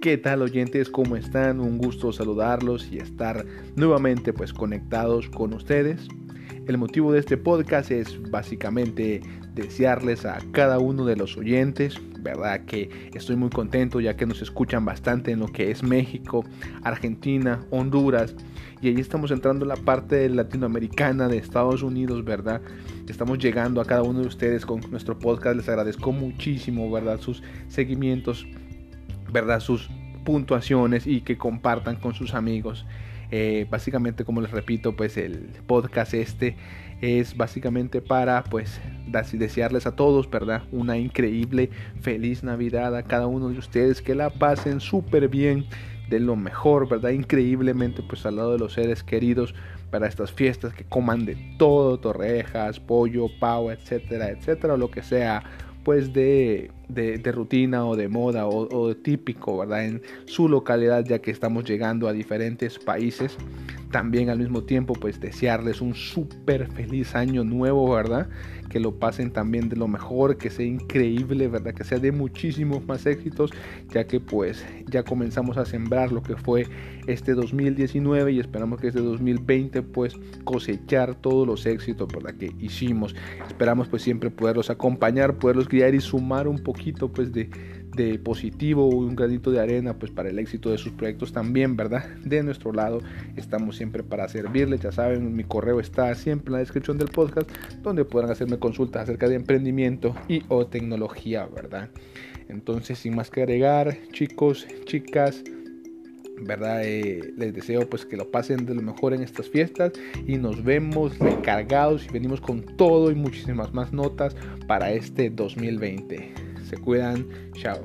¿Qué tal oyentes? ¿Cómo están? Un gusto saludarlos y estar nuevamente pues conectados con ustedes. El motivo de este podcast es básicamente desearles a cada uno de los oyentes, verdad que estoy muy contento ya que nos escuchan bastante en lo que es México, Argentina, Honduras y ahí estamos entrando en la parte latinoamericana de Estados Unidos, verdad. Estamos llegando a cada uno de ustedes con nuestro podcast, les agradezco muchísimo, verdad, sus seguimientos ¿verdad? sus puntuaciones y que compartan con sus amigos. Eh, básicamente, como les repito, pues el podcast este es básicamente para pues desearles a todos, ¿verdad? Una increíble, feliz Navidad a cada uno de ustedes, que la pasen súper bien, de lo mejor, ¿verdad? Increíblemente pues al lado de los seres queridos para estas fiestas, que coman de todo, torrejas, pollo, pavo, etcétera, etcétera, lo que sea pues de, de, rutina o de moda o, típico, ¿verdad? En su localidad, ya que estamos llegando a diferentes países. También al mismo tiempo, pues desearles un súper feliz año nuevo, ¿verdad? Que lo pasen también de lo mejor, que sea increíble, ¿verdad? Que sea de muchísimos más éxitos, ya que pues ya comenzamos a sembrar lo que fue este 2019 y esperamos que este 2020 pues cosechar todos los éxitos, ¿verdad? Que hicimos. Esperamos pues siempre poderlos acompañar, poderlos guiar y sumar un poquito pues de de positivo, un granito de arena pues para el éxito de sus proyectos también, ¿verdad? De nuestro lado estamos siempre para servirles, ya saben, mi correo está siempre en la descripción del podcast donde podrán hacerme consultas acerca de emprendimiento y o tecnología, ¿verdad? Entonces, sin más que agregar, chicos, chicas, ¿verdad? Eh, les deseo pues que lo pasen de lo mejor en estas fiestas y nos vemos recargados y venimos con todo y muchísimas más notas para este 2020. Se cuidan. Chao.